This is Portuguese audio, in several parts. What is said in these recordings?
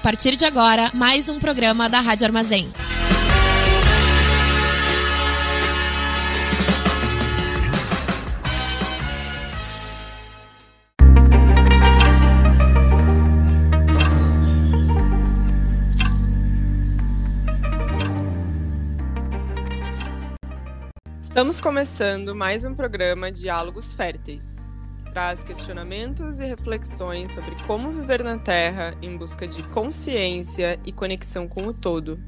partir de agora mais um programa da Rádio Armazém. Estamos começando mais um programa Diálogos Férteis, traz questionamentos e reflexões sobre como viver na Terra em busca de consciência e conexão com o todo.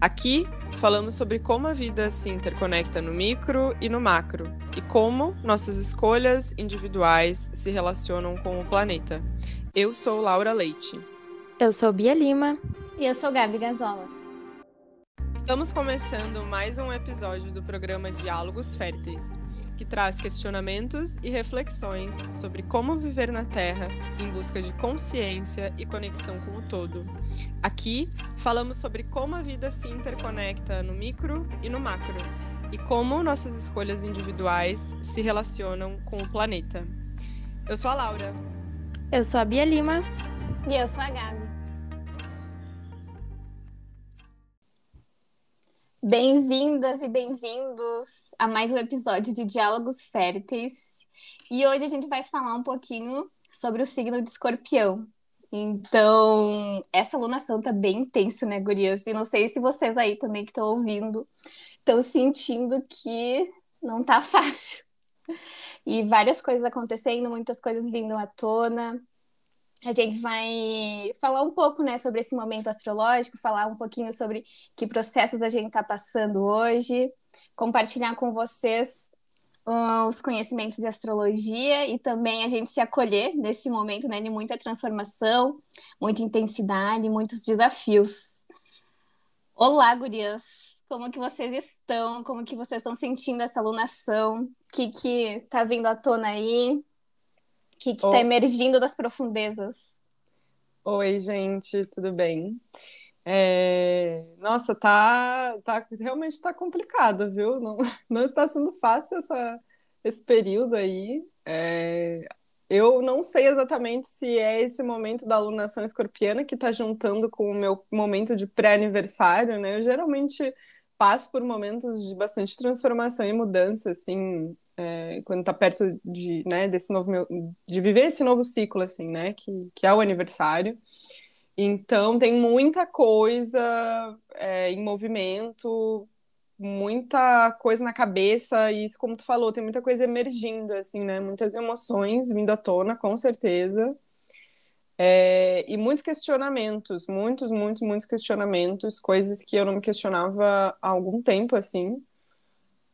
Aqui falamos sobre como a vida se interconecta no micro e no macro, e como nossas escolhas individuais se relacionam com o planeta. Eu sou Laura Leite. Eu sou Bia Lima. E eu sou Gabi Gazola. Estamos começando mais um episódio do programa Diálogos Férteis, que traz questionamentos e reflexões sobre como viver na Terra em busca de consciência e conexão com o todo. Aqui falamos sobre como a vida se interconecta no micro e no macro, e como nossas escolhas individuais se relacionam com o planeta. Eu sou a Laura. Eu sou a Bia Lima. E eu sou a Gabi. Bem-vindas e bem-vindos a mais um episódio de Diálogos Férteis. E hoje a gente vai falar um pouquinho sobre o signo de escorpião. Então, essa alunação tá bem intensa, né, gurias? E não sei se vocês aí também que estão ouvindo estão sentindo que não tá fácil. E várias coisas acontecendo, muitas coisas vindo à tona a gente vai falar um pouco né, sobre esse momento astrológico, falar um pouquinho sobre que processos a gente está passando hoje, compartilhar com vocês uh, os conhecimentos de astrologia e também a gente se acolher nesse momento né, de muita transformação, muita intensidade, muitos desafios. Olá, gurias! Como que vocês estão? Como que vocês estão sentindo essa alunação? O que que tá vindo à tona aí? Que está oh. emergindo das profundezas. Oi, gente, tudo bem? É... Nossa, tá, tá realmente está complicado, viu? Não, não está sendo fácil essa, esse período aí. É... Eu não sei exatamente se é esse momento da alunação escorpiana que está juntando com o meu momento de pré-aniversário, né? Eu geralmente passo por momentos de bastante transformação e mudança, assim, é, quando está perto de, né, desse novo meu, de viver esse novo ciclo assim, né, que, que é o aniversário. Então tem muita coisa é, em movimento, muita coisa na cabeça e isso como tu falou, tem muita coisa emergindo assim, né, muitas emoções vindo à tona, com certeza. É, e muitos questionamentos, muitos, muitos, muitos questionamentos, coisas que eu não me questionava há algum tempo, assim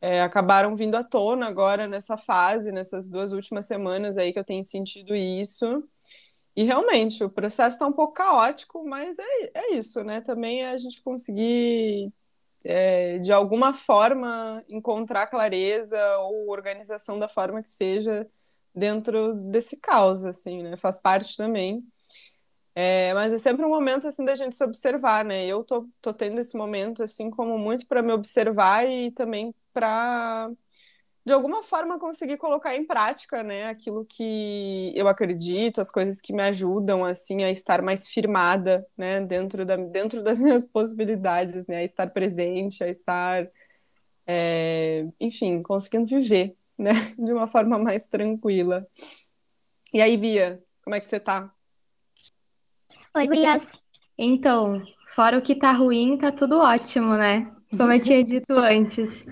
é, acabaram vindo à tona agora nessa fase, nessas duas últimas semanas aí que eu tenho sentido isso. E realmente, o processo está um pouco caótico, mas é, é isso, né? Também é a gente conseguir, é, de alguma forma, encontrar clareza ou organização da forma que seja dentro desse caos, assim, né? Faz parte também. É, mas é sempre um momento assim da gente se observar, né? Eu tô, tô tendo esse momento assim como muito para me observar e também para de alguma forma conseguir colocar em prática, né, aquilo que eu acredito, as coisas que me ajudam assim a estar mais firmada, né, dentro da dentro das minhas possibilidades, né, a estar presente, a estar é, enfim, conseguindo viver, né, de uma forma mais tranquila. E aí, Bia, como é que você tá? Oi, Gurias. Então, fora o que tá ruim, tá tudo ótimo, né? Como eu tinha dito antes.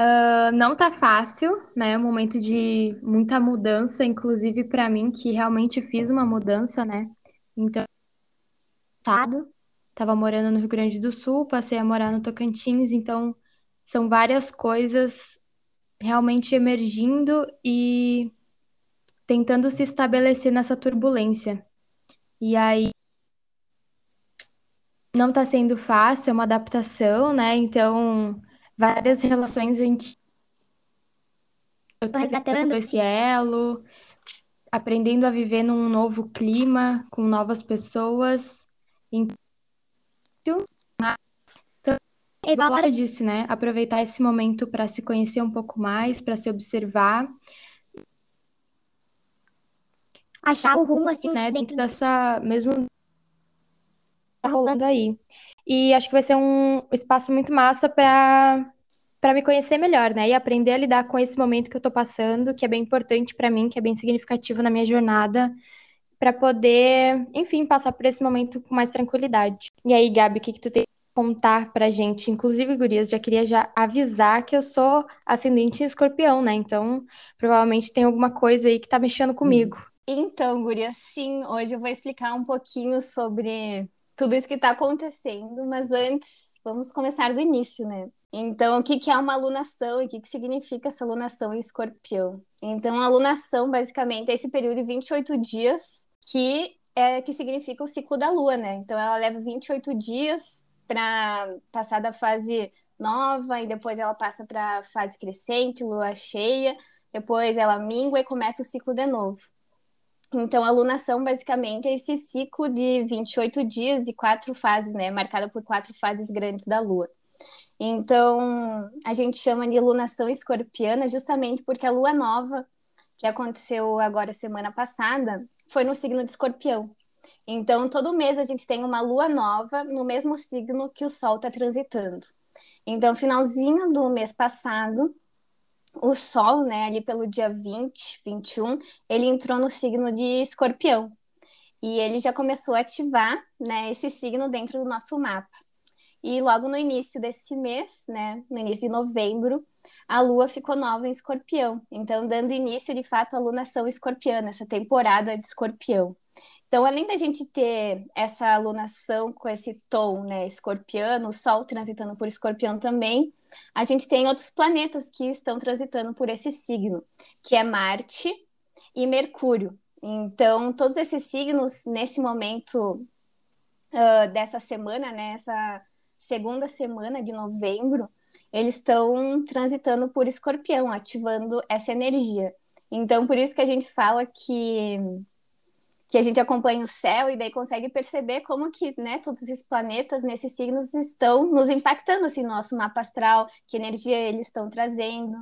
Uh, não tá fácil, né? Um momento de muita mudança, inclusive para mim, que realmente fiz uma mudança, né? Então, tava morando no Rio Grande do Sul, passei a morar no Tocantins, então são várias coisas realmente emergindo e tentando se estabelecer nessa turbulência. E aí não tá sendo fácil, é uma adaptação, né? Então, várias relações a gente eu tô resgatando esse elo, aprendendo a viver num novo clima, com novas pessoas. Então, igual a disse, né? Aproveitar esse momento para se conhecer um pouco mais, para se observar. Achar o rumo, assim, né? Dentro dessa mesmo rolando aí. E acho que vai ser um espaço muito massa para para me conhecer melhor, né? E aprender a lidar com esse momento que eu tô passando, que é bem importante para mim, que é bem significativo na minha jornada, para poder, enfim, passar por esse momento com mais tranquilidade. E aí, Gabi, o que que tu tem contar pra gente, inclusive, gurias, já queria já avisar que eu sou ascendente em escorpião, né? Então, provavelmente tem alguma coisa aí que tá mexendo comigo. Então, gurias, sim, hoje eu vou explicar um pouquinho sobre tudo isso que está acontecendo, mas antes, vamos começar do início, né? Então, o que, que é uma alunação e o que, que significa essa alunação em escorpião? Então, a alunação, basicamente, é esse período de 28 dias que é que significa o ciclo da lua, né? Então, ela leva 28 dias para passar da fase nova e depois ela passa para a fase crescente, lua cheia, depois ela mingua e começa o ciclo de novo. Então, a lunação basicamente é esse ciclo de 28 dias e quatro fases, né? Marcada por quatro fases grandes da lua. Então, a gente chama de lunação escorpiana justamente porque a lua nova, que aconteceu agora semana passada, foi no signo de escorpião. Então, todo mês a gente tem uma lua nova no mesmo signo que o Sol está transitando. Então, finalzinho do mês passado, o Sol, né, ali pelo dia 20, 21, ele entrou no signo de Escorpião. E ele já começou a ativar, né, esse signo dentro do nosso mapa. E logo no início desse mês, né, no início de novembro, a lua ficou nova em Escorpião. Então, dando início, de fato, à lunação escorpiana, essa temporada de Escorpião. Então, além da gente ter essa alunação com esse tom, né, escorpiano, o Sol transitando por escorpião também, a gente tem outros planetas que estão transitando por esse signo, que é Marte e Mercúrio. Então, todos esses signos, nesse momento uh, dessa semana, né, segunda semana de novembro, eles estão transitando por escorpião, ativando essa energia. Então, por isso que a gente fala que que a gente acompanha o céu e daí consegue perceber como que, né, todos esses planetas nesses signos estão nos impactando assim no nosso mapa astral, que energia eles estão trazendo.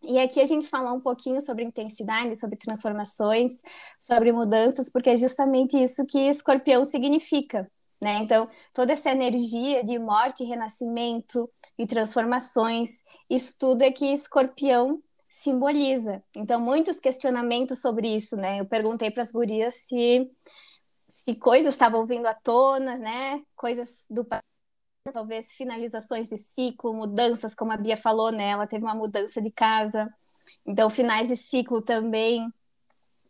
E aqui a gente fala um pouquinho sobre intensidade, sobre transformações, sobre mudanças, porque é justamente isso que escorpião significa. Né? Então, toda essa energia de morte, renascimento e transformações, isso tudo é que escorpião simboliza. Então, muitos questionamentos sobre isso, né? Eu perguntei para as gurias se, se coisas estavam vindo à tona, né? Coisas do talvez finalizações de ciclo, mudanças, como a Bia falou, né? Ela teve uma mudança de casa. Então, finais de ciclo também,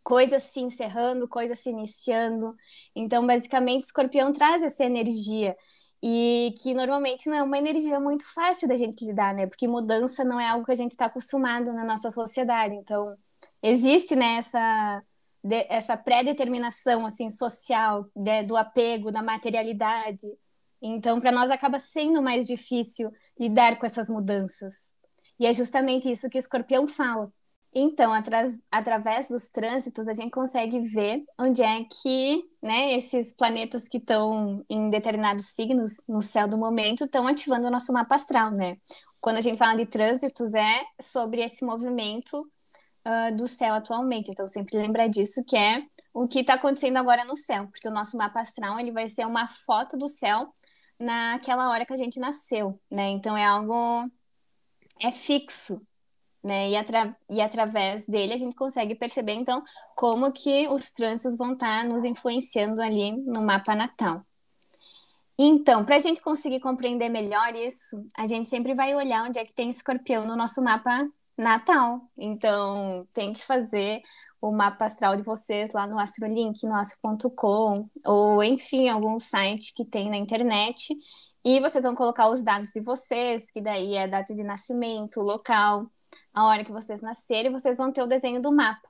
coisas se encerrando, coisas se iniciando. Então, basicamente, Escorpião traz essa energia e que normalmente não é uma energia muito fácil da gente lidar, né? Porque mudança não é algo que a gente está acostumado na nossa sociedade. Então, existe né, essa, essa pré-determinação assim, social de, do apego, da materialidade. Então, para nós acaba sendo mais difícil lidar com essas mudanças. E é justamente isso que o escorpião fala. Então, atra através dos trânsitos, a gente consegue ver onde é que né, esses planetas que estão em determinados signos no céu do momento estão ativando o nosso mapa astral, né? Quando a gente fala de trânsitos, é sobre esse movimento uh, do céu atualmente. Então, sempre lembrar disso, que é o que está acontecendo agora no céu, porque o nosso mapa astral ele vai ser uma foto do céu naquela hora que a gente nasceu, né? Então, é algo é fixo, né? E, atra e através dele a gente consegue perceber, então, como que os trânsitos vão estar tá nos influenciando ali no mapa natal. Então, para a gente conseguir compreender melhor isso, a gente sempre vai olhar onde é que tem escorpião no nosso mapa natal. Então, tem que fazer o mapa astral de vocês lá no Astrolink, no astro.com, ou enfim, algum site que tem na internet. E vocês vão colocar os dados de vocês, que daí é data de nascimento, local, a hora que vocês nascerem, vocês vão ter o desenho do mapa.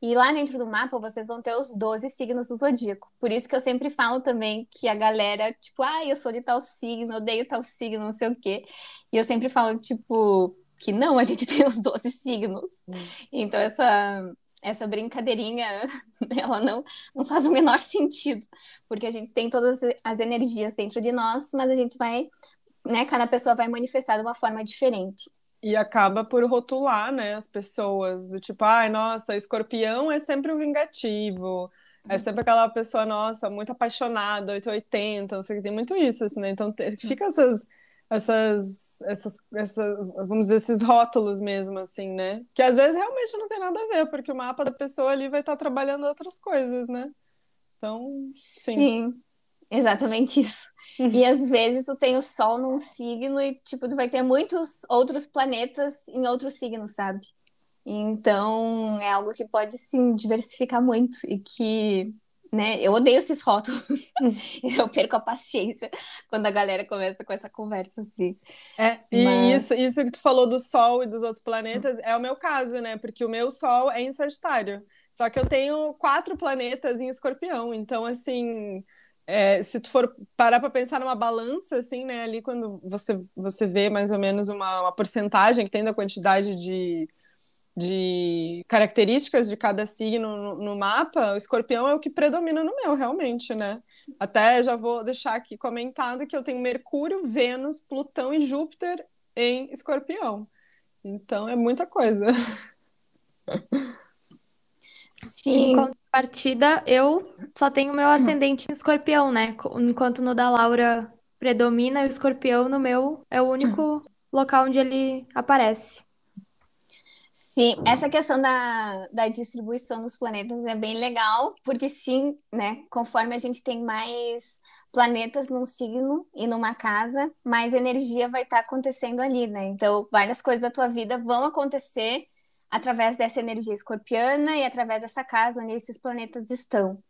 E lá dentro do mapa, vocês vão ter os 12 signos do zodíaco. Por isso que eu sempre falo também que a galera, tipo, ah, eu sou de tal signo, odeio tal signo, não sei o quê. E eu sempre falo, tipo, que não, a gente tem os 12 signos. Hum. Então, essa, essa brincadeirinha, ela não, não faz o menor sentido. Porque a gente tem todas as energias dentro de nós, mas a gente vai, né, cada pessoa vai manifestar de uma forma diferente. E acaba por rotular, né, as pessoas, do tipo, ai, nossa, escorpião é sempre o vingativo, É sempre aquela pessoa, nossa, muito apaixonada, 880, não sei o que, tem muito isso, assim, né? Então fica essas, essas, essas, essas, vamos dizer, esses rótulos mesmo, assim, né? Que às vezes realmente não tem nada a ver, porque o mapa da pessoa ali vai estar trabalhando outras coisas, né? Então, sim. Sim, exatamente isso. E às vezes tu tem o Sol num signo e, tipo, tu vai ter muitos outros planetas em outros signos, sabe? Então, é algo que pode, sim, diversificar muito e que, né, eu odeio esses rótulos. eu perco a paciência quando a galera começa com essa conversa, assim. É, e Mas... isso, isso que tu falou do Sol e dos outros planetas é o meu caso, né? Porque o meu Sol é em Sagitário. Só que eu tenho quatro planetas em Escorpião, então, assim... É, se tu for parar para pensar numa balança, assim, né, ali quando você, você vê mais ou menos uma, uma porcentagem que tem da quantidade de, de características de cada signo no, no, mapa, o escorpião é o que predomina no meu, realmente, né? Até já vou deixar aqui comentado que eu tenho Mercúrio, Vênus, Plutão e Júpiter em escorpião. Então é muita coisa. Sim. Em contrapartida, eu só tenho meu ascendente em escorpião, né? Enquanto no da Laura predomina, o escorpião no meu é o único local onde ele aparece. Sim, essa questão da, da distribuição dos planetas é bem legal, porque sim, né, conforme a gente tem mais planetas num signo e numa casa, mais energia vai estar tá acontecendo ali, né? Então, várias coisas da tua vida vão acontecer através dessa energia escorpiana e através dessa casa onde esses planetas estão.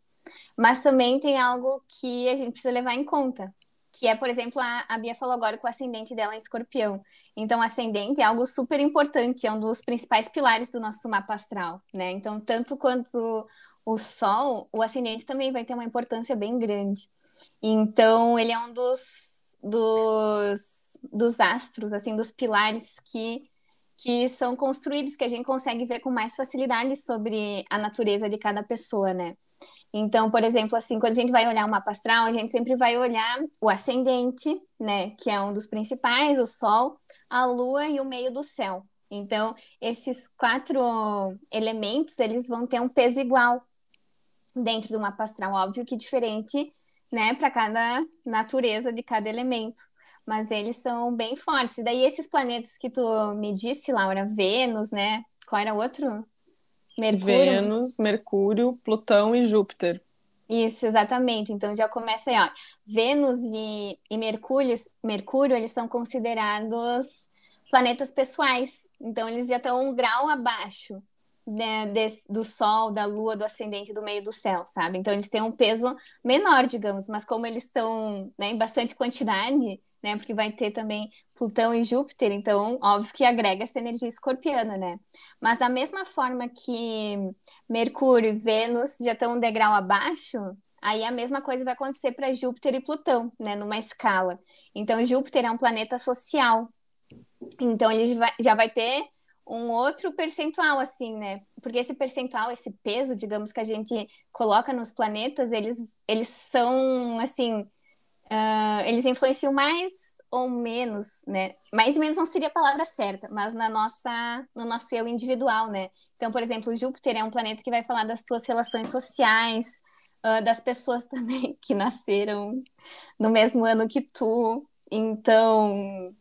Mas também tem algo que a gente precisa levar em conta, que é, por exemplo, a, a Bia falou agora que o ascendente dela é escorpião. Então, ascendente é algo super importante, é um dos principais pilares do nosso mapa astral, né? Então, tanto quanto o Sol, o ascendente também vai ter uma importância bem grande. Então, ele é um dos, dos, dos astros, assim, dos pilares que, que são construídos, que a gente consegue ver com mais facilidade sobre a natureza de cada pessoa, né? Então, por exemplo, assim, quando a gente vai olhar o mapa astral, a gente sempre vai olhar o ascendente, né, que é um dos principais, o Sol, a Lua e o meio do céu. Então, esses quatro elementos, eles vão ter um peso igual dentro do mapa astral, óbvio que diferente, né, para cada natureza de cada elemento, mas eles são bem fortes. E daí esses planetas que tu me disse, Laura, Vênus, né? Qual era o outro? Mercúrio. Vênus, Mercúrio, Plutão e Júpiter. Isso, exatamente. Então já começa aí, ó. Vênus e, e Mercúrio, Mercúrio, eles são considerados planetas pessoais. Então eles já estão um grau abaixo né, de, do Sol, da Lua, do ascendente do meio do céu, sabe? Então eles têm um peso menor, digamos, mas como eles estão né, em bastante quantidade, né? Porque vai ter também Plutão e Júpiter, então, óbvio que agrega essa energia escorpiana, né? Mas da mesma forma que Mercúrio e Vênus já estão um degrau abaixo, aí a mesma coisa vai acontecer para Júpiter e Plutão, né? Numa escala. Então, Júpiter é um planeta social. Então, ele já vai ter um outro percentual, assim, né? Porque esse percentual, esse peso, digamos, que a gente coloca nos planetas, eles, eles são, assim, uh, eles influenciam mais ou menos, né? Mais ou menos não seria a palavra certa, mas na nossa, no nosso eu individual, né? Então, por exemplo, Júpiter é um planeta que vai falar das tuas relações sociais, uh, das pessoas também que nasceram no mesmo ano que tu. Então,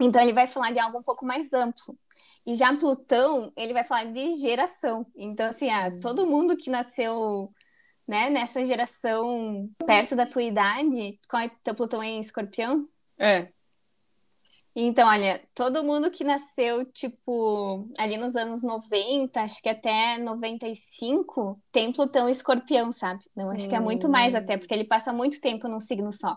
então ele vai falar de algo um pouco mais amplo. E já Plutão, ele vai falar de geração. Então, assim, ah, todo mundo que nasceu né, nessa geração perto da tua idade, qual é teu Plutão em escorpião? É. Então, olha, todo mundo que nasceu, tipo, ali nos anos 90, acho que até 95, tem Plutão em escorpião, sabe? Não, acho que é muito mais até, porque ele passa muito tempo num signo só.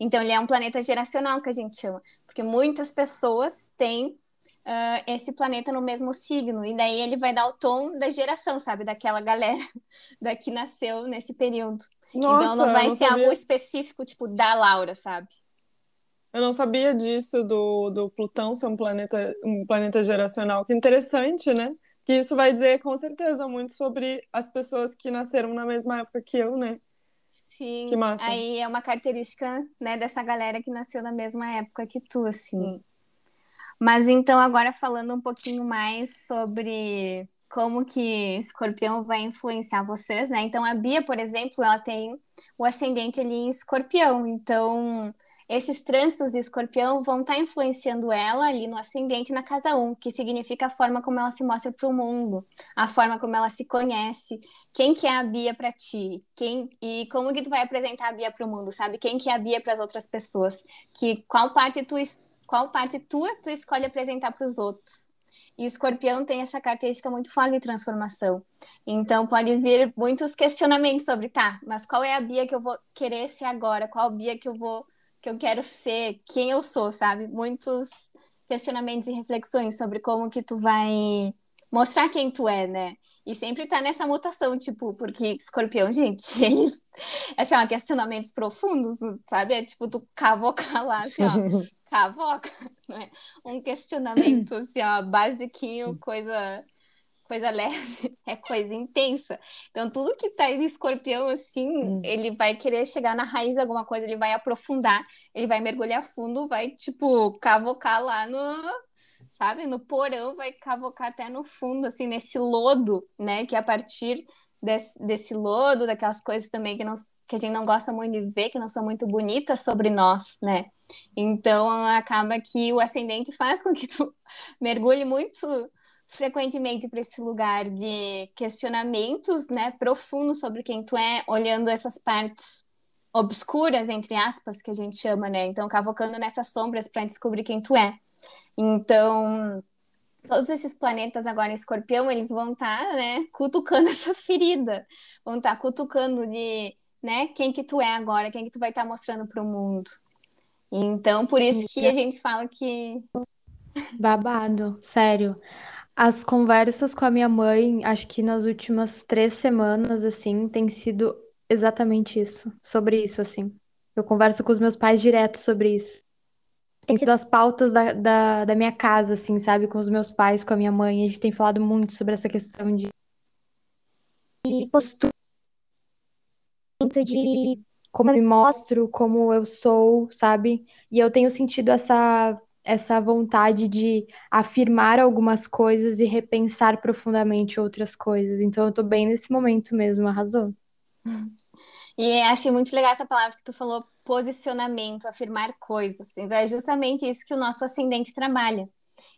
Então, ele é um planeta geracional, que a gente chama. Porque muitas pessoas têm uh, esse planeta no mesmo signo. E daí ele vai dar o tom da geração, sabe? Daquela galera da que nasceu nesse período. Nossa, então não vai não ser sabia. algo específico, tipo, da Laura, sabe? Eu não sabia disso, do, do Plutão ser um planeta, um planeta geracional. Que interessante, né? Que isso vai dizer, com certeza, muito sobre as pessoas que nasceram na mesma época que eu, né? Sim, que massa. aí é uma característica, né, dessa galera que nasceu na mesma época que tu, assim. Hum. Mas então, agora falando um pouquinho mais sobre como que escorpião vai influenciar vocês, né? Então, a Bia, por exemplo, ela tem o ascendente ali em escorpião. Então, esses trânsitos de escorpião vão estar tá influenciando ela ali no ascendente na casa 1, que significa a forma como ela se mostra para o mundo, a forma como ela se conhece, quem que é a Bia para ti, quem e como que tu vai apresentar a Bia para o mundo, sabe? Quem que é a Bia para as outras pessoas, que qual parte tu qual parte tua tu escolhe apresentar para os outros. E escorpião tem essa característica muito forte de transformação. Então pode vir muitos questionamentos sobre, tá, mas qual é a Bia que eu vou querer ser agora? Qual Bia que eu vou que eu quero ser, quem eu sou, sabe? Muitos questionamentos e reflexões sobre como que tu vai mostrar quem tu é, né? E sempre tá nessa mutação, tipo, porque escorpião, gente, ele, assim, questionamentos profundos, sabe? É tipo, tu cavocar lá, assim, ó, cavoca, né? Um questionamento, assim, ó, basiquinho, coisa coisa leve, é coisa intensa. Então, tudo que tá em escorpião, assim, hum. ele vai querer chegar na raiz de alguma coisa, ele vai aprofundar, ele vai mergulhar fundo, vai, tipo, cavocar lá no, sabe, no porão, vai cavocar até no fundo, assim, nesse lodo, né, que a partir desse, desse lodo, daquelas coisas também que, não, que a gente não gosta muito de ver, que não são muito bonitas sobre nós, né. Então, acaba que o ascendente faz com que tu mergulhe muito frequentemente para esse lugar de questionamentos, né, profundos sobre quem tu é, olhando essas partes obscuras, entre aspas, que a gente chama, né? Então, cavocando nessas sombras para descobrir quem tu é. Então, todos esses planetas agora em escorpião, eles vão estar, tá, né, cutucando essa ferida, vão estar tá cutucando de, né, quem que tu é agora, quem que tu vai estar tá mostrando para o mundo. Então, por isso que a gente fala que babado, sério. As conversas com a minha mãe, acho que nas últimas três semanas, assim, tem sido exatamente isso, sobre isso, assim. Eu converso com os meus pais direto sobre isso. Tem sido as pautas da, da, da minha casa, assim, sabe? Com os meus pais, com a minha mãe. A gente tem falado muito sobre essa questão de, de postura, de como eu me mostro, como eu sou, sabe? E eu tenho sentido essa essa vontade de afirmar algumas coisas e repensar profundamente outras coisas. Então eu tô bem nesse momento mesmo, arrasou. E achei muito legal essa palavra que tu falou, posicionamento, afirmar coisas. Então é justamente isso que o nosso ascendente trabalha.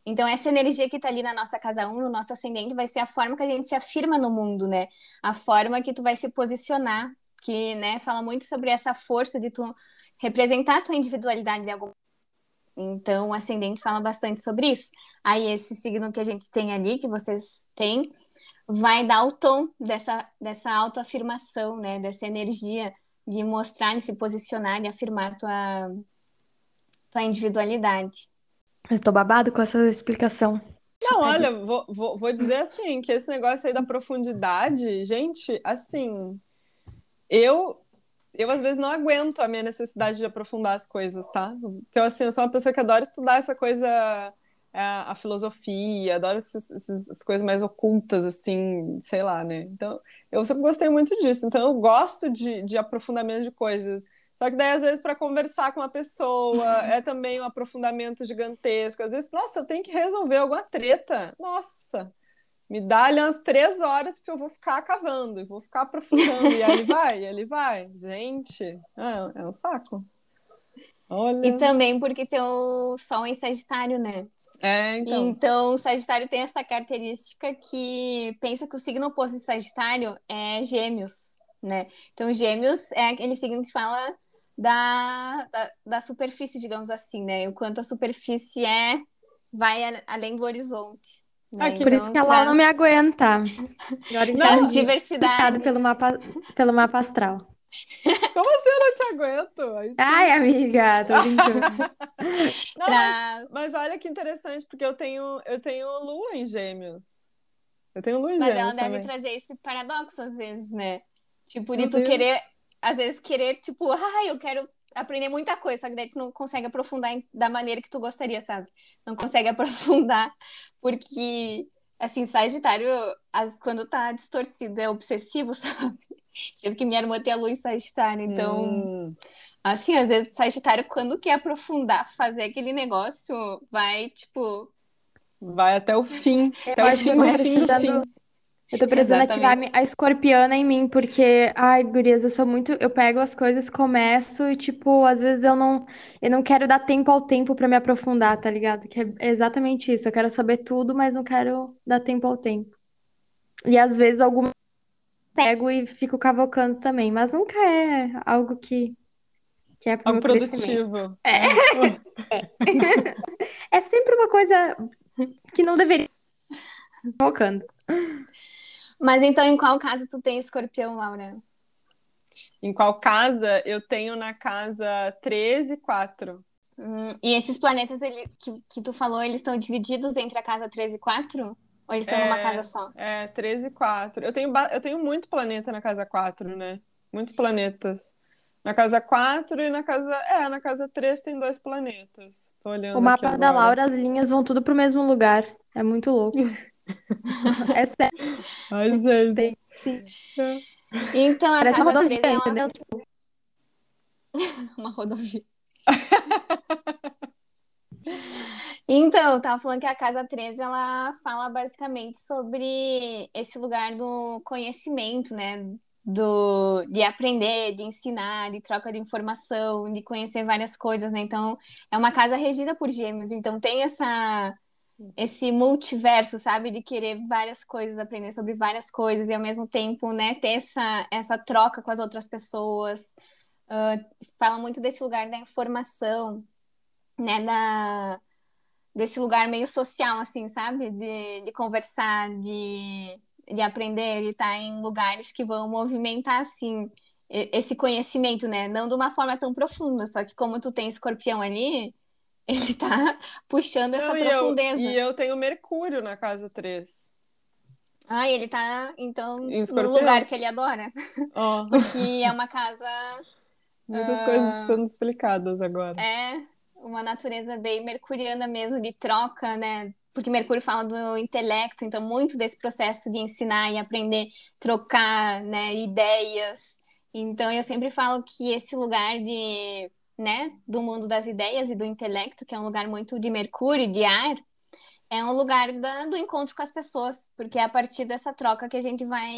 Então, essa energia que tá ali na nossa casa 1, no nosso ascendente, vai ser a forma que a gente se afirma no mundo, né? A forma que tu vai se posicionar, que, né, fala muito sobre essa força de tu representar a tua individualidade de alguma então, o ascendente fala bastante sobre isso. Aí, esse signo que a gente tem ali, que vocês têm, vai dar o tom dessa, dessa autoafirmação, né? Dessa energia de mostrar, de se posicionar, de afirmar tua, tua individualidade. Eu tô babado com essa explicação. Não, olha, vou, vou, vou dizer assim, que esse negócio aí da profundidade, gente, assim, eu eu às vezes não aguento a minha necessidade de aprofundar as coisas, tá? Porque eu, assim, eu sou uma pessoa que adora estudar essa coisa, a, a filosofia, adoro essas, essas, coisas mais ocultas, assim, sei lá, né? Então, eu sempre gostei muito disso. Então, eu gosto de, de aprofundamento de coisas. Só que daí, às vezes, para conversar com uma pessoa, é também um aprofundamento gigantesco. Às vezes, nossa, eu tenho que resolver alguma treta. Nossa! me dá ali umas três horas, porque eu vou ficar cavando, vou ficar aprofundando. e aí vai, ele vai. Gente, é, é um saco. Olha. E também porque tem o Sol em Sagitário, né? É, então. Então, o Sagitário tem essa característica que pensa que o signo oposto de Sagitário é Gêmeos, né? Então, Gêmeos é aquele signo que fala da, da, da superfície, digamos assim, né? O quanto a superfície é vai além do horizonte. Né? Por então, isso que ela traz... não me aguenta. Traz diversidade. Pelo mapa, pelo mapa astral. Como assim eu não te aguento? Ai, amiga, tô brincando. não, mas, mas, olha que interessante, porque eu tenho, eu tenho lua em gêmeos. Eu tenho lua em mas gêmeos Mas ela também. deve trazer esse paradoxo às vezes, né? Tipo, de tu querer, às vezes querer, tipo, ai, eu quero aprender muita coisa, só que daí tu não consegue aprofundar da maneira que tu gostaria, sabe? Não consegue aprofundar, porque, assim, Sagitário, as, quando tá distorcido, é obsessivo, sabe? Sempre que minha irmã tem a luz Sagitário, então. Hum. Assim, às vezes, Sagitário, quando quer aprofundar, fazer aquele negócio, vai, tipo. Vai até o fim. até o fim, do fim do fim. Eu tô precisando ativar Exatamente. a escorpiana em mim, porque, ai, gurias, eu sou muito. Eu pego as coisas, começo e, tipo, às vezes eu não, eu não quero dar tempo ao tempo pra me aprofundar, tá ligado? Que é exatamente isso. Eu quero saber tudo, mas não quero dar tempo ao tempo. E às vezes alguma pego e fico cavocando também, mas nunca é algo que, que é pro Algo meu crescimento. produtivo. É. É sempre uma coisa que não deveria estar cavocando. Mas então, em qual caso tu tem escorpião, Laura? Em qual casa? Eu tenho na casa 13 e 4. Hum, e esses planetas ele, que, que tu falou, eles estão divididos entre a casa 3 e 4? Ou eles estão numa É, casa só? é 13 e 4. Eu tenho, eu tenho muito planeta na casa 4, né? Muitos planetas. Na casa 4 e na casa. É, na casa 3 tem dois planetas. Tô O olhando aqui mapa da. Laura, as linhas vão tudo pro mesmo lugar. É muito louco. É sério. Ai, gente. Tem, sim. Então, a Parece uma casa rodovia, 3 ela... entendeu? Uma rodovia. Então, eu tava falando que a casa 13, ela fala basicamente sobre esse lugar do conhecimento, né? Do, de aprender, de ensinar, de troca de informação, de conhecer várias coisas, né? Então, é uma casa regida por gêmeos, então tem essa esse multiverso, sabe? De querer várias coisas, aprender sobre várias coisas e ao mesmo tempo, né, ter essa, essa troca com as outras pessoas. Ah, fala muito desse lugar da informação, né? Da, desse lugar meio social, assim, sabe? De, de conversar, de, de aprender, de estar em lugares que vão movimentar, assim, esse conhecimento, né? Não de uma forma tão profunda, só que como tu tem escorpião ali, ele tá puxando essa Não, e eu, profundeza. e eu tenho Mercúrio na casa 3. Ah, ele tá, então, no lugar que ele adora, Ó, que é uma casa, muitas Ah. coisas sendo explicadas agora. é uma natureza bem mercuriana mesmo, de troca, né? Porque Mercúrio fala do intelecto, então muito desse processo de ensinar e aprender, trocar, né, ideias. Então eu sempre falo que esse lugar de, né, do mundo das ideias e do intelecto, que é um lugar muito de Mercúrio, de ar, é um lugar da- do encontro com as pessoas, porque é a partir dessa troca que a gente vai,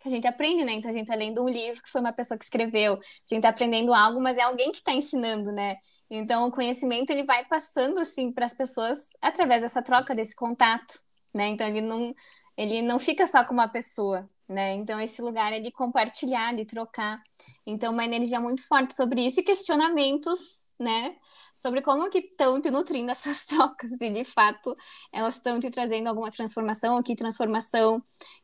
que a gente aprende, né? Então a gente tá lendo um livro que foi uma pessoa que escreveu, a gente tá aprendendo algo, mas é alguém que está ensinando, né? Então o conhecimento ele vai passando assim para as pessoas através dessa troca, desse contato, né? Então ele não ele não fica só com uma pessoa, né? Então esse lugar é de compartilhar, de trocar. Então uma energia muito forte sobre isso e questionamentos, né? Sobre como que estão te nutrindo essas trocas e de fato elas estão te trazendo alguma transformação, ou que transformação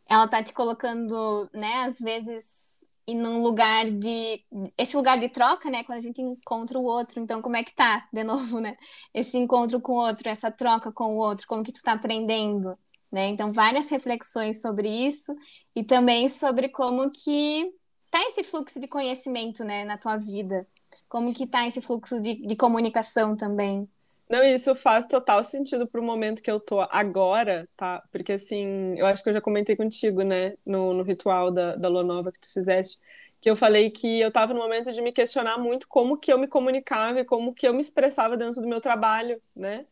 ela tá te colocando, né, às vezes em um lugar de esse lugar de troca, né, quando a gente encontra o outro. Então, como é que tá, de novo, né? Esse encontro com o outro, essa troca com o outro, como que tu tá aprendendo, né? Então, várias reflexões sobre isso e também sobre como que tá esse fluxo de conhecimento, né, na tua vida. Como que tá esse fluxo de, de comunicação também. Não, isso faz total sentido pro momento que eu tô agora, tá? Porque assim, eu acho que eu já comentei contigo, né, no, no ritual da, da lua nova que tu fizeste, que eu falei que eu tava no momento de me questionar muito como que eu me comunicava e como que eu me expressava dentro do meu trabalho, né?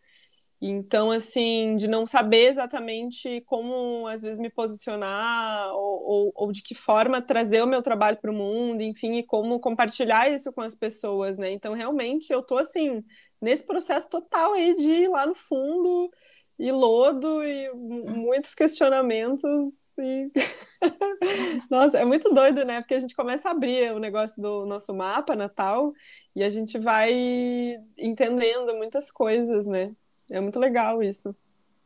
Então, assim, de não saber exatamente como, às vezes, me posicionar ou, ou, ou de que forma trazer o meu trabalho para o mundo, enfim, e como compartilhar isso com as pessoas, né? Então, realmente, eu tô, assim, nesse processo total aí de ir lá no fundo e lodo e muitos questionamentos. Nossa, é muito doido, né? Porque a gente começa a abrir o negócio do nosso mapa natal e a gente vai entendendo muitas coisas, né? É muito legal isso,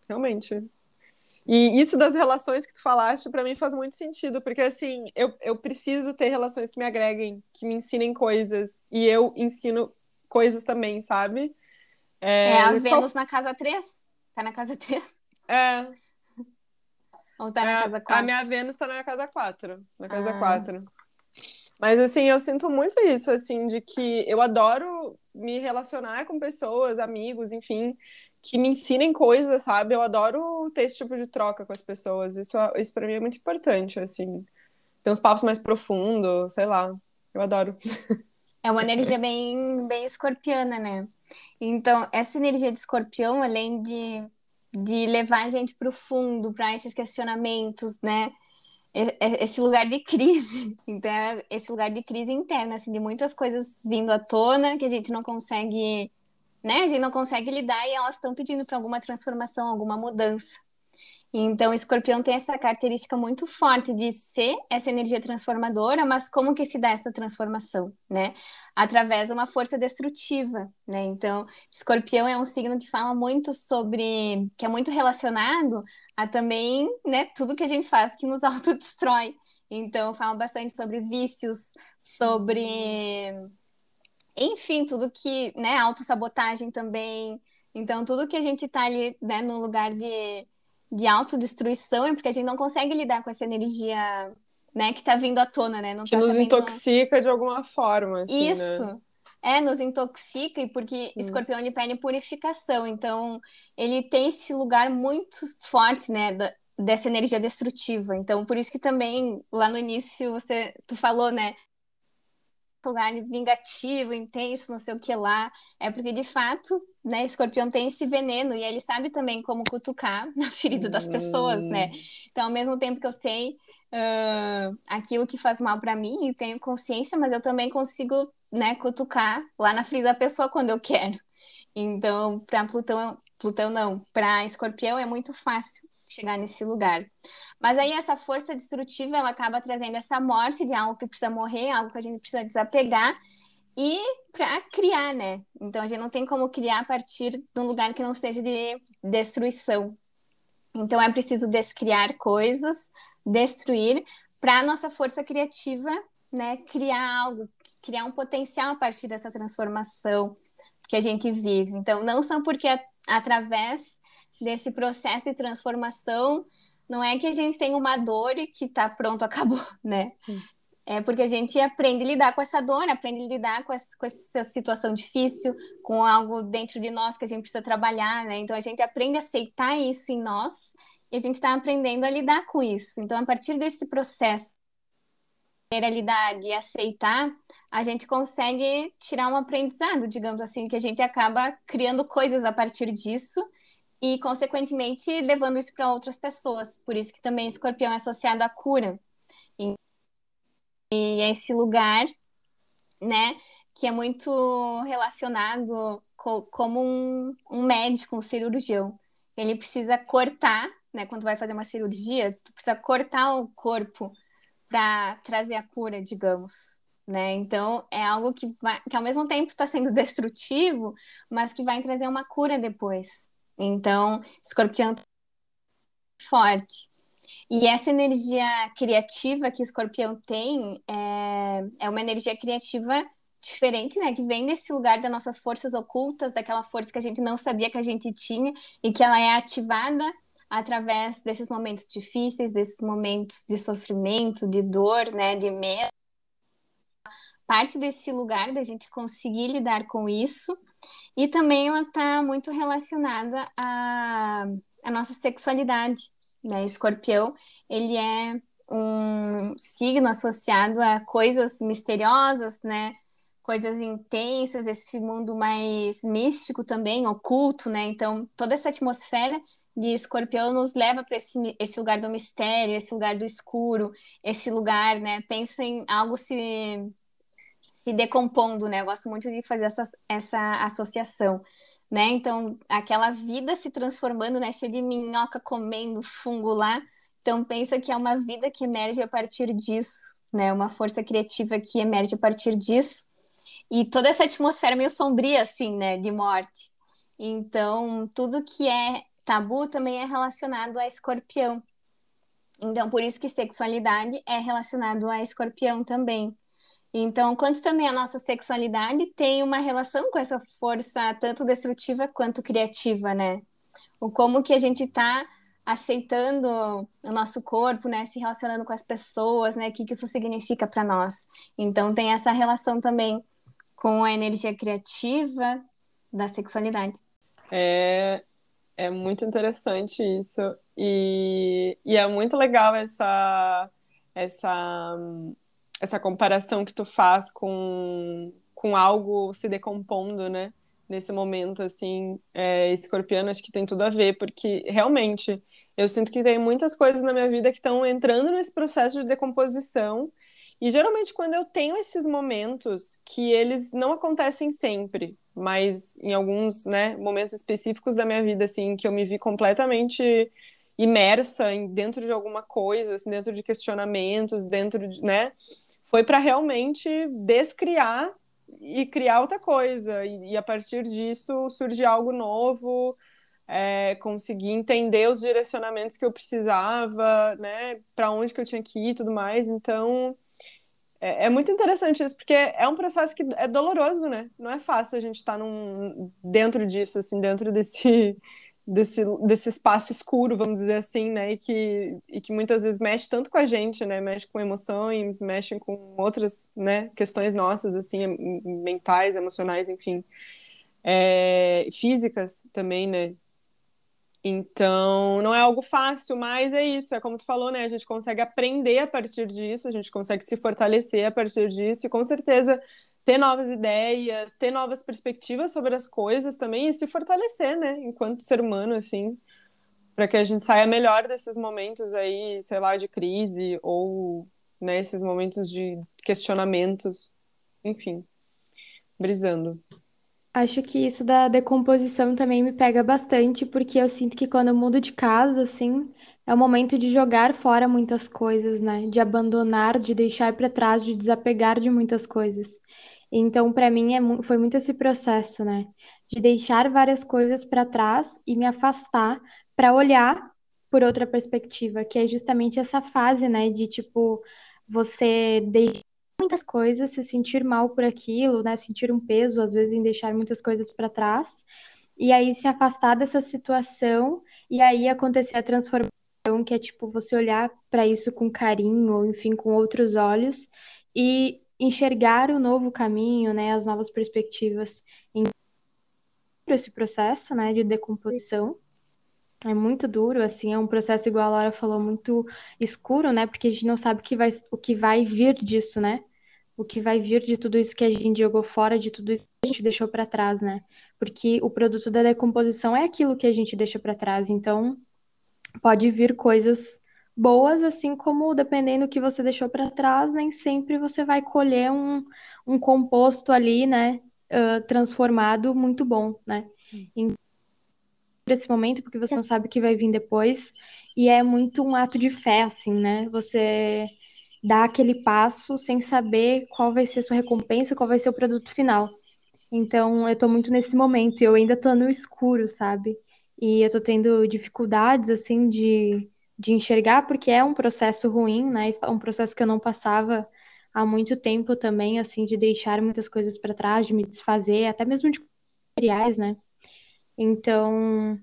realmente. E isso das relações que tu falaste, para mim faz muito sentido, porque assim, eu, eu preciso ter relações que me agreguem, que me ensinem coisas, e eu ensino coisas também, sabe? É, a qual- Vênus na casa 3? Tá na casa 3? É, Ou tá na é, casa a 4? minha Vênus tá na casa 4, na casa Ah. 4. Mas assim, eu sinto muito isso, assim, de que eu adoro me relacionar com pessoas, amigos, enfim, que me ensinem coisas, sabe? Eu adoro ter esse tipo de troca com as pessoas. Isso, isso para mim é muito importante, assim. Ter uns papos mais profundos, sei lá. Eu adoro. É uma energia bem, bem escorpiana, né? Então, essa energia de escorpião, além de de levar a gente para o fundo, para esses questionamentos, né? Esse lugar de crise, então, é esse lugar de crise interna, assim, de muitas coisas vindo à tona que a gente não consegue, né? A gente não consegue lidar e elas estão pedindo para alguma transformação, alguma mudança. Então, escorpião tem essa característica muito forte de ser essa energia transformadora, mas como que se dá essa transformação, né? Através de uma força destrutiva, né? Então, escorpião é um signo que fala muito sobre, que é muito relacionado a também, né, tudo que a gente faz que nos autodestrói. Então, fala bastante sobre vícios, sobre enfim, tudo que, né, autossabotagem também. Então, tudo que a gente tá ali, né, no lugar de de autodestruição é porque a gente não consegue lidar com essa energia, né, que tá vindo à tona, né? Não que tá nos sabendo... intoxica de alguma forma, assim, Isso. Né? É, nos intoxica, e porque hum. escorpião de pele é purificação, então ele tem esse lugar muito forte, né, da, dessa energia destrutiva. Então, por isso que também lá no início você tu falou, né, lugar vingativo, intenso, não sei o que lá, é porque de fato, né, escorpião tem esse veneno e ele sabe também como cutucar na ferida das pessoas, né? Hum. Então, ao mesmo tempo que eu sei uh, aquilo que faz mal para mim e tenho consciência, mas eu também consigo, né, cutucar lá na ferida da pessoa quando eu quero. Então, para Plutão, Plutão não, para Escorpião é muito fácil chegar nesse lugar. Mas aí essa força destrutiva, ela acaba trazendo essa morte de algo que precisa morrer, algo que a gente precisa desapegar e para criar, né? Então a gente não tem como criar a partir de um lugar que não seja de destruição. Então é preciso descriar coisas, destruir para nossa força criativa, né, criar algo, criar um potencial a partir dessa transformação que a gente vive. Então não são porque através desse processo de transformação, não é que a gente tem uma dor e que tá pronto, acabou, né? É porque a gente aprende a lidar com essa dor, aprende a lidar com essa, com essa situação difícil, com algo dentro de nós que a gente precisa trabalhar, né? Então a gente aprende a aceitar isso em nós e a gente está aprendendo a lidar com isso. Então, a partir desse processo de lidar, de aceitar, a gente consegue tirar um aprendizado, digamos assim, que a gente acaba criando coisas a partir disso e, consequentemente, levando isso para outras pessoas. Por isso que também escorpião é associado à cura. E, e é esse lugar, né, que é muito relacionado co como um, um médico, um cirurgião. Ele precisa cortar, né, quando vai fazer uma cirurgia, tu precisa cortar o corpo para trazer a cura, digamos. Né? Então, é algo que, vai, que ao mesmo tempo está sendo destrutivo, mas que vai trazer uma cura depois. Então, escorpião forte. E essa energia criativa que escorpião tem é, é uma energia criativa diferente, né? Que vem desse lugar das nossas forças ocultas, daquela força que a gente não sabia que a gente tinha e que ela é ativada através desses momentos difíceis, desses momentos de sofrimento, de dor, né? De medo. Parte desse lugar da gente conseguir lidar com isso e também ela está muito relacionada à, à nossa sexualidade, né? Escorpião, ele é um signo associado a coisas misteriosas, né? Coisas intensas, esse mundo mais místico também, oculto, né? Então, toda essa atmosfera de escorpião nos leva para esse, esse lugar do mistério, esse lugar do escuro, esse lugar, né? Pensa em algo se se decompondo, né? Eu gosto muito de fazer essa, essa associação, né? Então, aquela vida se transformando, né? Cheia de minhoca comendo fungo lá. Então, pensa que é uma vida que emerge a partir disso, né? Uma força criativa que emerge a partir disso. E toda essa atmosfera meio sombria, assim, né? De morte. Então, tudo que é tabu também é relacionado a escorpião. Então, por isso que sexualidade é relacionado a escorpião também. Então, quanto também a nossa sexualidade tem uma relação com essa força tanto destrutiva quanto criativa, né? O como que a gente está aceitando o nosso corpo, né? Se relacionando com as pessoas, né? O que, que isso significa para nós. Então, tem essa relação também com a energia criativa da sexualidade. É, é muito interessante isso. E, e é muito legal essa, essa essa comparação que tu faz com, com algo se decompondo, né? nesse momento, assim, é, escorpiano, acho que tem tudo a ver, porque realmente eu sinto que tem muitas coisas na minha vida que estão entrando nesse processo de decomposição. E geralmente quando eu tenho esses momentos, que eles não acontecem sempre, mas em alguns né, momentos específicos da minha vida, assim, que eu me vi completamente imersa em, dentro de alguma coisa, assim, dentro de questionamentos, dentro de, né, foi para realmente descriar e criar outra coisa. E, e, a partir disso surgir algo novo, é, conseguir entender os direcionamentos que eu precisava, né, para onde que eu tinha que ir e tudo mais. Então, é, é, muito interessante isso, porque é um processo que é doloroso, né? Não é fácil a gente estar tá num, dentro disso, assim, dentro desse desse, desse espaço escuro, vamos dizer assim, né? E que, e que muitas vezes mexe tanto com a gente, né? Mexe com emoções, mexe com outras né, questões nossas, assim, mentais, emocionais, enfim. É, físicas também, né? Então, não é algo fácil, mas é isso, é como tu falou, né? A gente consegue aprender a partir disso, a gente consegue se fortalecer a partir disso, e com certeza ter novas ideias, ter novas perspectivas sobre as coisas também e se fortalecer, né, enquanto ser humano, assim, para que a gente saia melhor desses momentos aí, sei lá, de crise ou, né, momentos de questionamentos, enfim, brisando. Acho que isso da decomposição também me pega bastante, porque eu sinto que quando eu mudo de casa, assim, é o momento de jogar fora muitas coisas, né? De abandonar, de deixar para trás, de desapegar de muitas coisas. Então, para mim, é, foi muito esse processo, né? De deixar várias coisas para trás e me afastar para olhar por outra perspectiva, que é justamente essa fase, né? De tipo, você deixar muitas coisas, se sentir mal por aquilo, né? Sentir um peso, às vezes, em deixar muitas coisas para trás. E aí se afastar dessa situação e aí acontecer a transformação, que é tipo você olhar para isso com carinho, ou enfim, com outros olhos e enxergar o novo caminho, né, as novas perspectivas em esse processo, né, de decomposição. É muito duro, assim, é um processo igual a Laura falou, muito escuro, né, porque a gente não sabe o que vai, o que vai vir disso, né? O que vai vir de tudo isso que a gente jogou fora, de tudo isso que a gente deixou para trás, né? Porque o produto da decomposição é aquilo que a gente deixa para trás, então pode vir coisas boas, assim como dependendo do que você deixou para trás, nem sempre você vai colher um, um composto ali, né, uh, transformado muito bom, né? Em esse momento, porque você não sabe o que vai vir depois, e é muito um ato de fé, assim, né? Você dá aquele passo sem saber qual vai ser a sua recompensa, qual vai ser o produto final. Então, eu tô muito nesse momento, e eu ainda tô no escuro, sabe? E eu tô tendo dificuldades, assim, de de enxergar, porque é um processo ruim, né? Um processo que eu não passava há muito tempo também, assim, de deixar muitas coisas para trás, de me desfazer, até mesmo de materiais, né? Então,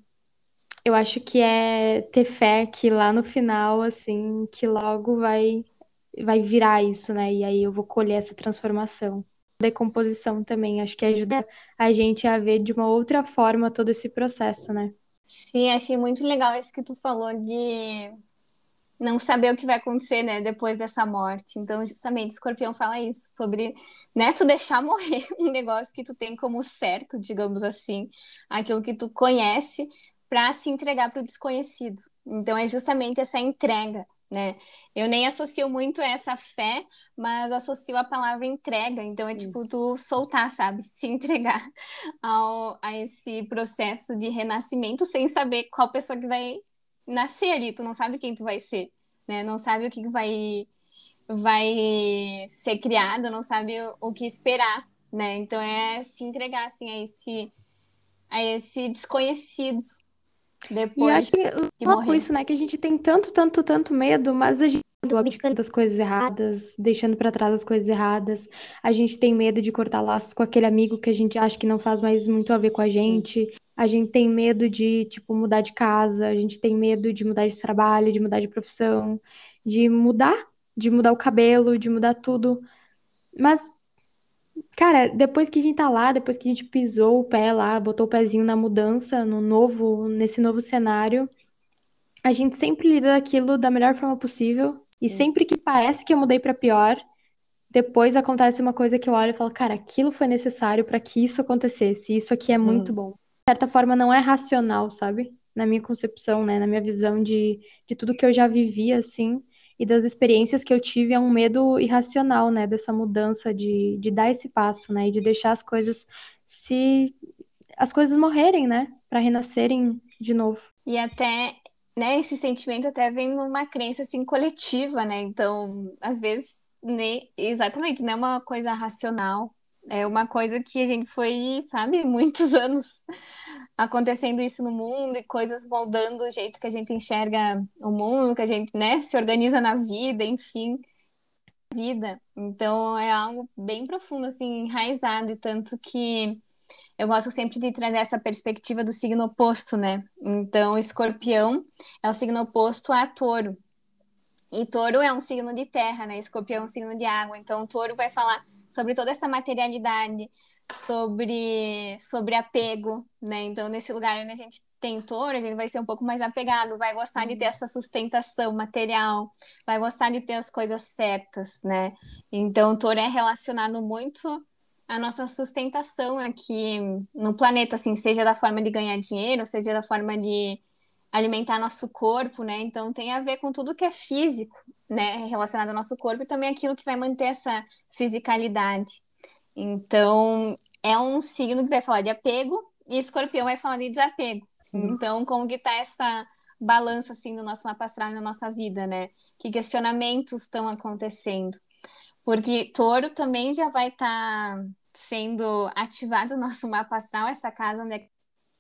eu acho que é ter fé que lá no final, assim, que logo vai vai virar isso, né? E aí eu vou colher essa transformação. Decomposição também, acho que ajuda a gente a ver de uma outra forma todo esse processo, né? Sim, achei muito legal isso que tu falou de não saber o que vai acontecer, né, depois dessa morte. Então, justamente, Escorpião fala isso, sobre, né, tu deixar morrer um negócio que tu tem como certo, digamos assim, aquilo que tu conhece, para se entregar para o desconhecido. Então, é justamente essa entrega, né? Eu nem associo muito essa fé, mas associo a palavra entrega. Então é tipo tu soltar, sabe? Se entregar ao, a esse processo de renascimento sem saber qual pessoa que vai nascer ali. Tu não sabe quem tu vai ser, né? Não sabe o que vai vai ser criado, não sabe o, o que esperar, né? Então é se entregar assim a esse a esse desconhecido, depois e acho que louco isso, né? Que a gente tem tanto, tanto, tanto medo, mas a gente abdicando das coisas erradas, deixando para trás as coisas erradas. A gente tem medo de cortar laços com aquele amigo que a gente acha que não faz mais muito a ver com a gente. A gente tem medo de, tipo, mudar de casa, a gente tem medo de mudar de trabalho, de mudar de profissão, de mudar, de mudar o cabelo, de mudar tudo. Mas Cara, depois que a gente tá lá, depois que a gente pisou o pé lá, botou o pezinho na mudança, no novo, nesse novo cenário, a gente sempre lida daquilo da melhor forma possível. E sempre que parece que eu mudei para pior, depois acontece uma coisa que eu olho e falo, cara, aquilo foi necessário para que isso acontecesse. Isso aqui é muito Hum. bom. De certa forma, não é racional, sabe? Na minha concepção, né? Na minha visão de, de tudo que eu já vivi, assim, e das experiências que eu tive, é um medo irracional, né? Dessa mudança, de, de dar esse passo, né? E de deixar as coisas se. as coisas morrerem, né? Para renascerem de novo. E até, né, esse sentimento até vem numa crença assim coletiva, né? Então, às vezes, né, exatamente, não é uma coisa racional, é uma coisa que a gente foi, sabe, muitos anos acontecendo isso no mundo e coisas moldando o jeito que a gente enxerga o mundo, que a gente, né, se organiza na vida, enfim, vida. Então, é algo bem profundo assim, enraizado, e tanto que eu gosto sempre de trazer essa perspectiva do signo oposto, né? Então, escorpião é o signo oposto a touro. E touro é um signo de terra, né? Escorpião é um signo de água. Então, touro vai falar sobre toda essa materialidade, sobre, sobre apego, né? Então, nesse lugar onde a gente tem touro, a gente vai ser um pouco mais apegado, vai gostar de ter essa sustentação material, vai gostar de ter as coisas certas, né? Então, touro é relacionado muito a nossa sustentação aqui no planeta, assim, seja da forma de ganhar dinheiro, seja da forma de alimentar nosso corpo, né? Então tem a ver com tudo que é físico, né, relacionado ao nosso corpo e também aquilo que vai manter essa fisicalidade. Então é um signo que vai falar de apego e escorpião vai falar de desapego. Uhum. Então como que tá essa balança assim no nosso mapa astral e na nossa vida, né? Que questionamentos estão acontecendo? Porque touro também já vai estar tá sendo ativado no nosso mapa astral, essa casa onde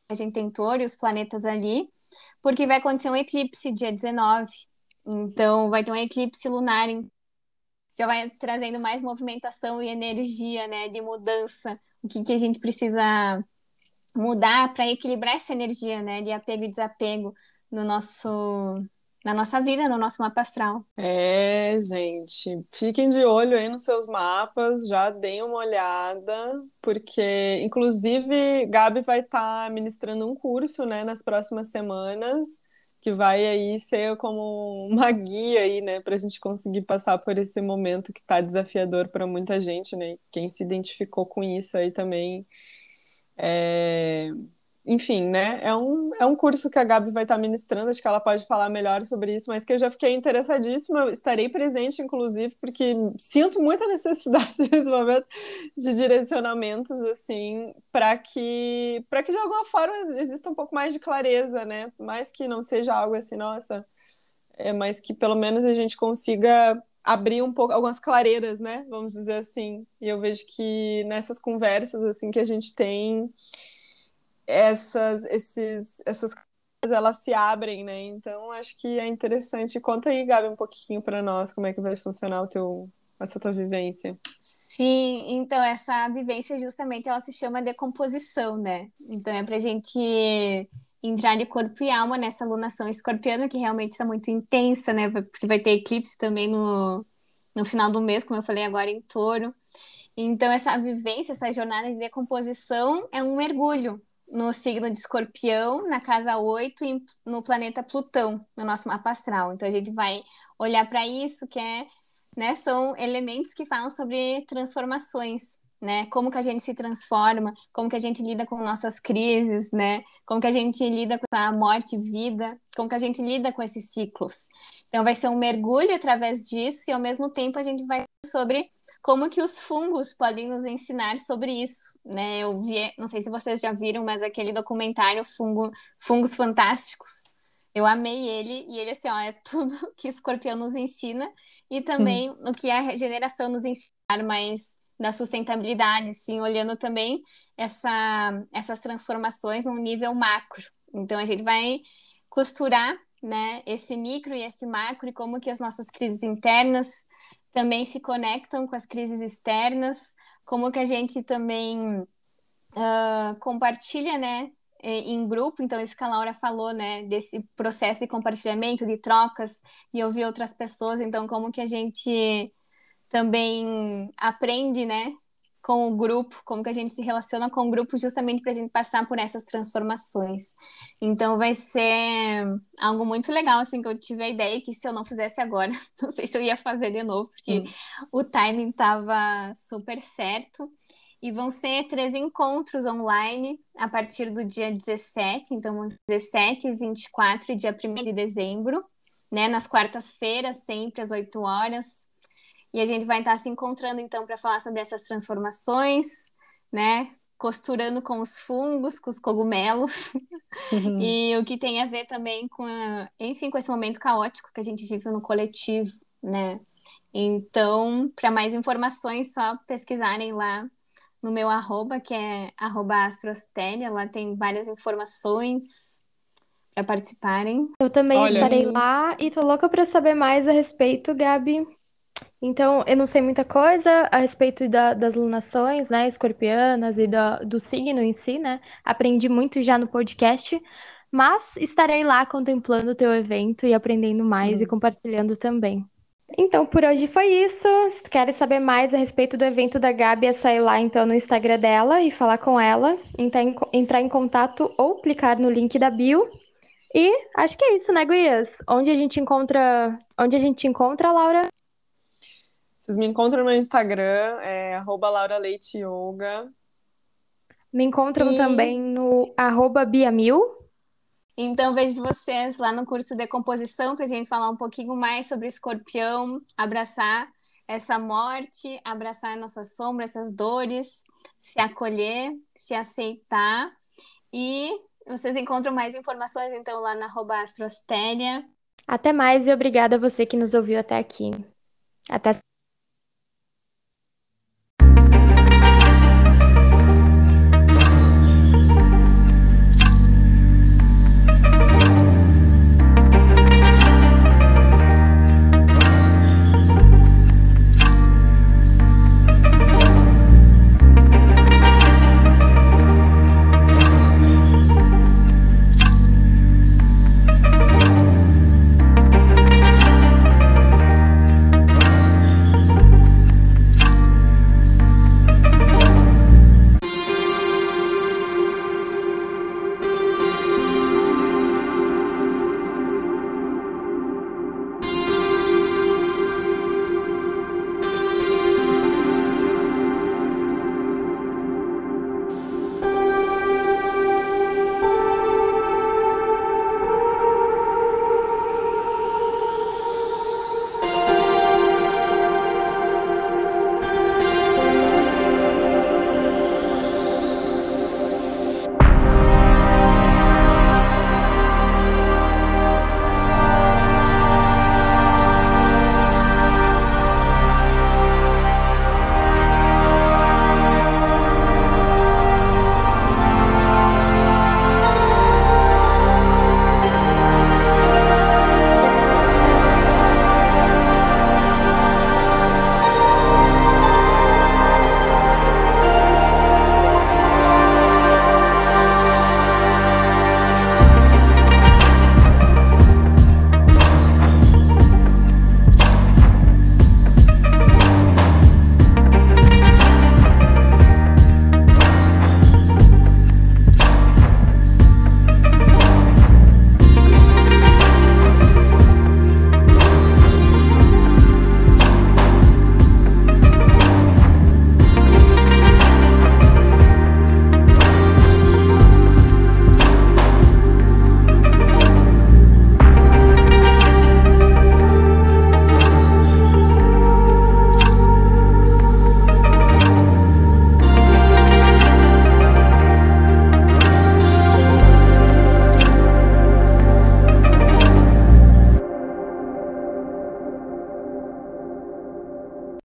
a gente tem touro e os planetas ali, porque vai acontecer um eclipse dia 19. Então, vai ter um eclipse lunar, já vai trazendo mais movimentação e energia, né, de mudança. O que que a gente precisa mudar para equilibrar essa energia, né, de apego e desapego no nosso, na nossa vida, no nosso mapa astral. É, gente, fiquem de olho aí nos seus mapas, já deem uma olhada, porque, inclusive, Gabi vai estar ministrando um curso, né, nas próximas semanas, que vai aí ser como uma guia aí, né, a gente conseguir passar por esse momento que está desafiador para muita gente, né? Quem se identificou com isso aí também é, Enfim, né? É um, é um curso que a Gabi vai estar ministrando, acho que ela pode falar melhor sobre isso, mas que eu já fiquei interessadíssima, estarei presente, inclusive, porque sinto muita necessidade nesse momento de direcionamentos, assim, para que, para que de alguma forma exista um pouco mais de clareza, né? Mais que não seja algo assim, nossa, é, mas que pelo menos a gente consiga abrir um pouco algumas clareiras, né? Vamos dizer assim. E eu vejo que nessas conversas assim que a gente tem essas, esses, essas coisas elas se abrem, né? Então acho que é interessante. Conta aí, Gabi, um pouquinho para nós como é que vai funcionar o teu, essa tua vivência. Sim, então essa vivência justamente ela se chama decomposição, né? Então é pra gente entrar de corpo e alma nessa alunação escorpiana que realmente está muito intensa, né? Porque vai ter eclipse também no, no final do mês, como eu falei agora em touro. Então essa vivência, essa jornada de decomposição é um mergulho no signo de escorpião, na casa 8 e no planeta Plutão, no nosso mapa astral. Então a gente vai olhar para isso, que é, né, são elementos que falam sobre transformações, né? Como que a gente se transforma, como que a gente lida com nossas crises, né? Como que a gente lida com a morte e vida, como que a gente lida com esses ciclos. Então vai ser um mergulho através disso e ao mesmo tempo a gente vai sobre como que os fungos podem nos ensinar sobre isso, né? Eu vi, não sei se vocês já viram, mas aquele documentário Fungo, Fungos Fantásticos. Eu amei ele e ele assim, ó, é tudo que escorpião nos ensina e também hum. o que a regeneração nos ensinar mais da sustentabilidade, assim, olhando também essa, essas transformações num nível macro. Então a gente vai costurar, né, esse micro e esse macro e como que as nossas crises internas também se conectam com as crises externas, como que a gente também uh, compartilha, né, em grupo, então isso que a Laura falou, né, desse processo de compartilhamento, de trocas, e ouvir outras pessoas, então como que a gente também aprende, né, com o grupo, como que a gente se relaciona com o grupo justamente para a gente passar por essas transformações. Então vai ser algo muito legal, assim, que eu tive a ideia que se eu não fizesse agora, não sei se eu ia fazer de novo, porque hum. o timing estava super certo. E vão ser três encontros online a partir do dia 17, então 17, 24 e dia 1 de dezembro, né? Nas quartas-feiras, sempre às 8 horas. E a gente vai estar se encontrando então para falar sobre essas transformações, né? Costurando com os fungos, com os cogumelos, uhum. e o que tem a ver também com, a, enfim, com esse momento caótico que a gente vive no coletivo, né? Então, para mais informações, só pesquisarem lá no meu arroba, que é arroba astrostelia, lá tem várias informações para participarem. Eu também Olha, estarei lá e tô louca para saber mais a respeito, Gabi. Então, eu não sei muita coisa a respeito da, das lunações, né, escorpianas e da, do signo em si, né? Aprendi muito já no podcast, mas estarei lá contemplando o teu evento e aprendendo mais e compartilhando também. Então, por hoje foi isso. Se tu queres saber mais a respeito do evento da Gabi, é sair lá então no Instagram dela e falar com ela, entrar em contato ou clicar no link da bio. E acho que é isso, né, gurias? Onde a gente encontra, onde a gente encontra, Laura? Vocês me encontram no Instagram, é @lauraleiteyoga. Me encontram e... também no arroba biamil. Então, vejo vocês lá no curso de composição para a gente falar um pouquinho mais sobre escorpião, abraçar essa morte, abraçar nossas sombras, essas dores, se acolher, se aceitar. E vocês encontram mais informações, então, lá na Astrostéria. Até mais e obrigada a você que nos ouviu até aqui. Até